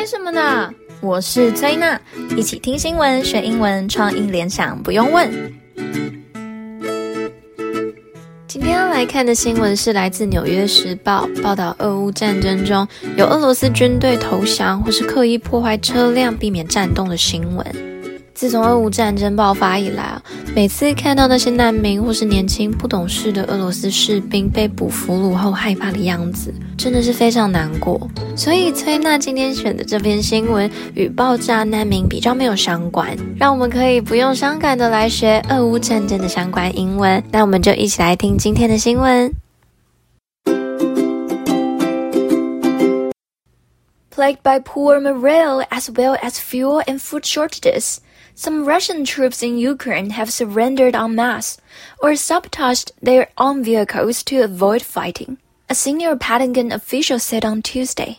为什么呢？我是崔娜，一起听新闻学英文，创意联想不用问。今天要来看的新闻是来自《纽约时报》报道，俄乌战争中有俄罗斯军队投降或是刻意破坏车辆，避免战斗的新闻。自从俄乌战争爆发以来啊，每次看到那些难民或是年轻不懂事的俄罗斯士兵被捕俘虏后害怕的样子，真的是非常难过。所以崔娜今天选的这篇新闻与爆炸难民比较没有相关，让我们可以不用伤感的来学俄乌战争的相关英文。那我们就一起来听今天的新闻。Plagued by poor morale as well as fuel and food shortages. Some Russian troops in Ukraine have surrendered en masse or sabotaged their own vehicles to avoid fighting, a senior Pentagon official said on Tuesday.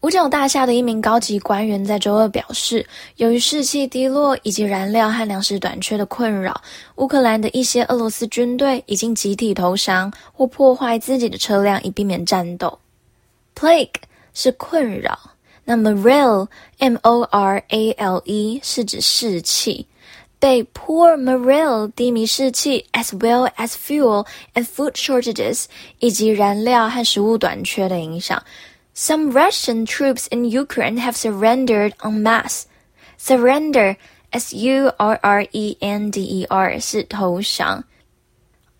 五角大厦的一名高级官员在周二表示，由于士气低落以及燃料和粮食短缺的困扰，乌克兰的一些俄罗斯军队已经集体投降或破坏自己的车辆以避免战斗。Plague 是困扰。 那么 morale，M-O-R-A-L-E 是指士气，被 poor morale 低迷士气，as well as fuel and food shortages 以及燃料和食物短缺的影响。Some Russian troops in Ukraine have surrendered en masse. Surrender, S-U-R-R-E-N-D-E-R 是投降。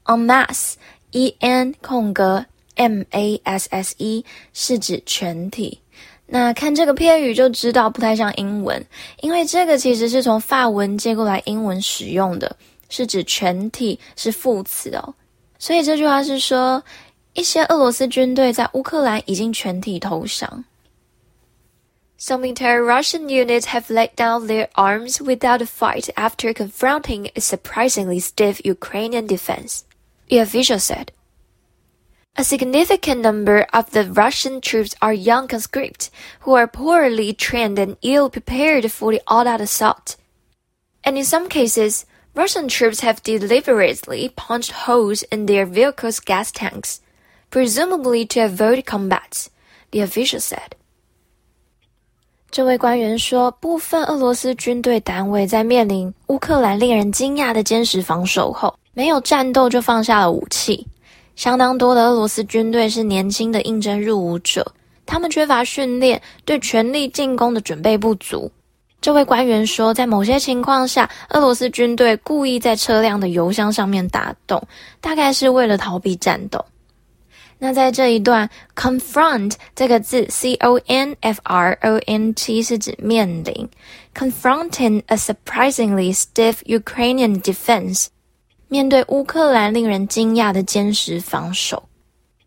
En masse, E-N 空格 M-A-S-S-E 是指全体。 那看这个片语就知道不太像英文，因为这个其实是从法文借过来英文使用的，是指全体，是副词哦。所以这句话是说，一些俄罗斯军队在乌克兰已经全体投降。Some entire Russian units have laid down their arms without a fight after confronting a surprisingly stiff Ukrainian defense, the official said. A significant number of the Russian troops are young conscripts who are poorly trained and ill-prepared for the all-out assault. And in some cases, Russian troops have deliberately punched holes in their vehicles' gas tanks, presumably to avoid combat, the official said. 这位官员说，部分俄罗斯军队单位在面临乌克兰令人惊讶的坚实防守后，没有战斗就放下了武器。 相当多的俄罗斯军队是年轻的应征入伍者，他们缺乏训练，对全力进攻的准备不足。这位官员说，在某些情况下，俄罗斯军队故意在车辆的油箱上面打洞，大概是为了逃避战斗。那在这一段，confront 这个字，C-O-N-F-R-O-N-T 是指面临，confronting a surprisingly stiff Ukrainian defense。面对乌克兰令人惊讶的坚实防守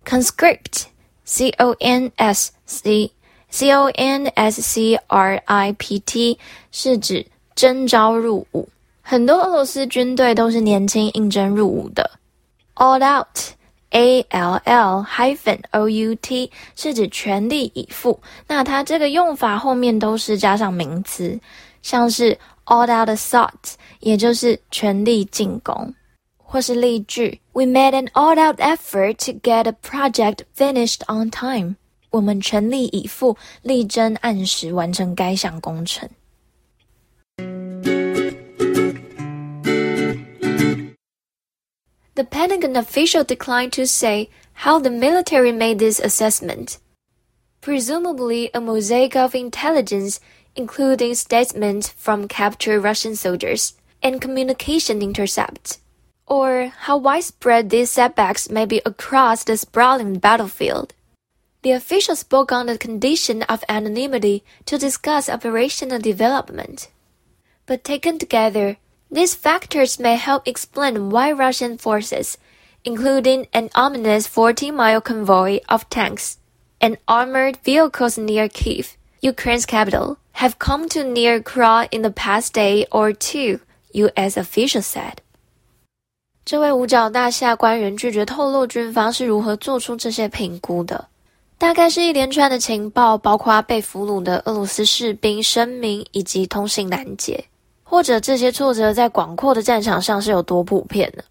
，conscript，c o n s c c o n s c r i p t 是指征召入伍。很多俄罗斯军队都是年轻应征入伍的。all out，a l l hyphen o u t 是指全力以赴。那它这个用法后面都是加上名词，像是 all out assault，也就是全力进攻。或是例句，We made an all-out effort to get a project finished on time。我们全力以赴，力争按时完成该项工程。The Pentagon official declined to say how the military made this assessment. Presumably a mosaic of intelligence, including statements from captured Russian soldiers and communication intercepts. or how widespread these setbacks may be across the sprawling battlefield. The official spoke on the condition of anonymity to discuss operational development. But taken together, these factors may help explain why Russian forces, including an ominous 40-mile convoy of tanks and armored vehicles near Kiev, Ukraine's capital, have come to near crawl in the past day or two, U.S. officials said. 这位五角大厦官员拒绝透露军方是如何做出这些评估的，大概是一连串的情报，包括被俘虏的俄罗斯士兵声明以及通信拦截，或者这些挫折在广阔的战场上是有多普遍呢？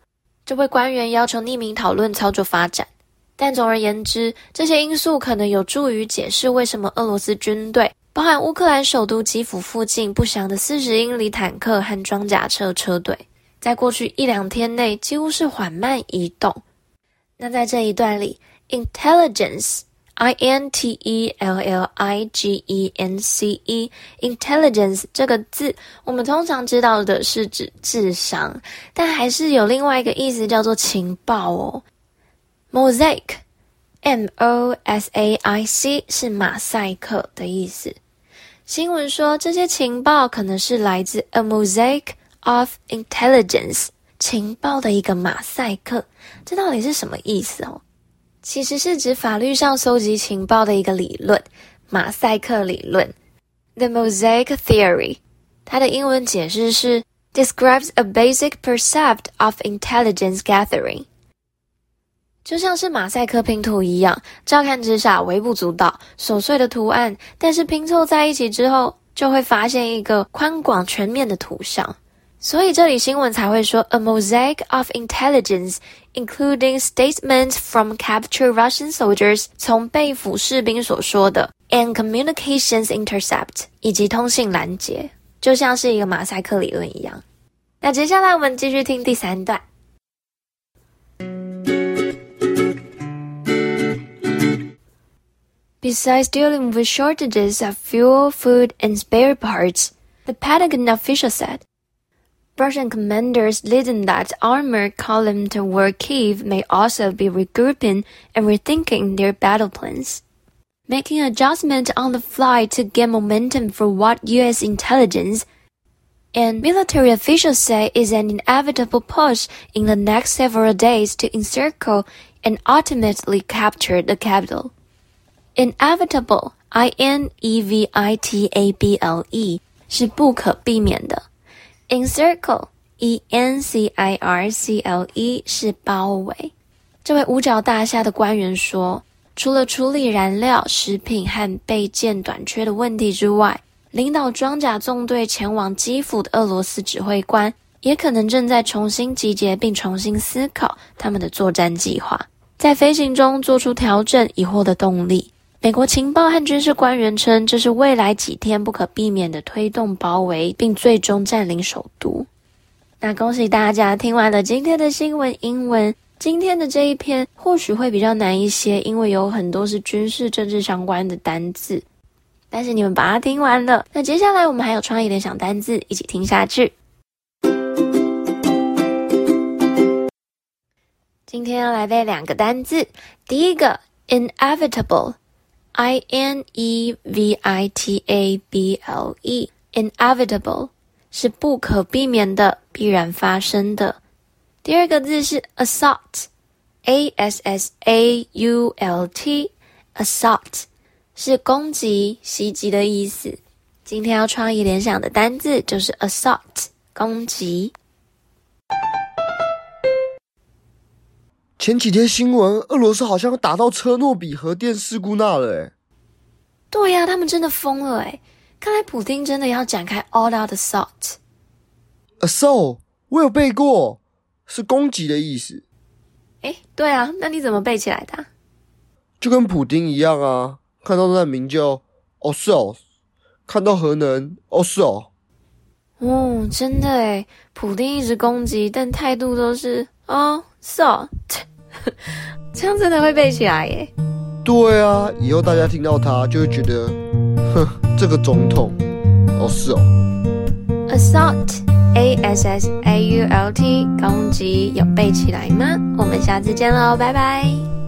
这位官员要求匿名讨论操作发展，但总而言之，这些因素可能有助于解释为什么俄罗斯军队，包含乌克兰首都基辅附近不详的四十英里坦克和装甲车车队，在过去一两天内几乎是缓慢移动。那在这一段里，intelligence，i n t e l l i g e n c e，intelligence 这个字，我们通常知道的是指智商，但还是有另外一个意思叫做情报哦。Mosaic，m o s a i c 是马赛克的意思。新闻说，这些情报可能是来自 a mosaic of intelligence，情报的一个马赛克。这到底是什么意思哦？其实是指法律上搜集情报的一个理论——马赛克理论 （the mosaic theory）。它的英文解释是 describes a basic percept of intelligence gathering。就像是马赛克拼图一样，乍看之下微不足道、琐碎的图案，但是拼凑在一起之后，就会发现一个宽广全面的图像。所以这里新闻才会说，a mosaic of intelligence, including statements from captured Russian soldiers，从被俘士兵所说的，and communications intercept，以及通信拦截，就像是一个马赛克理论一样。那接下来我们继续听第三段。Besides dealing with shortages of fuel, food, and spare parts, the Pentagon official said, Russian commanders leading that armored column toward Kiev may also be regrouping and rethinking their battle plans, making adjustments on the fly to gain momentum for what U.S. intelligence and military officials say is an inevitable push in the next several days to encircle and ultimately capture the capital. Inevitable, I-N-E-V-I-T-A-B-L-E 是不可避免的。 Encircle, E-N-C-I-R-C-L-E 是包围。这位五角大厦的官员说，除了处理燃料、食品和备件短缺的问题之外，领导装甲纵队前往基辅的俄罗斯指挥官也可能正在重新集结并重新思考他们的作战计划，在飞行中做出调整以获得动力。美国情报和军事官员称，这是未来几天不可避免的推动包围，并最终占领首都。那恭喜大家听完了今天的新闻英文。今天的这一篇或许会比较难一些，因为有很多是军事政治相关的单字。但是你们把它听完了，那接下来我们还有创意联想单字，一起听下去。今天要来背两个单字，第一个 inevitable。I N E V I T A B L E，inevitable 是不可避免的、必然发生的。第二个字是 assault，A S S A U L T，assault 是攻击、袭击的意思。今天要创意联想的单字就是 assault，攻击。前几天新闻，俄罗斯好像打到车诺比核电事故那了，诶。对呀、啊，他们真的疯了，哎。看来普丁真的要展开 all-out assault。assault，我有背过，是攻击的意思。哎，对啊，那你怎么背起来的？就跟普丁一样啊，看到难民就 assault，看到核能 assault。哦，真的诶，普丁一直攻击，但态度都是 assault。这样真的会背起来耶？对啊，以后大家听到他就会觉得，哼，这个总统，哦是哦。Assault，A S S A U L T，攻击有背起来吗？我们下次见喽，拜拜。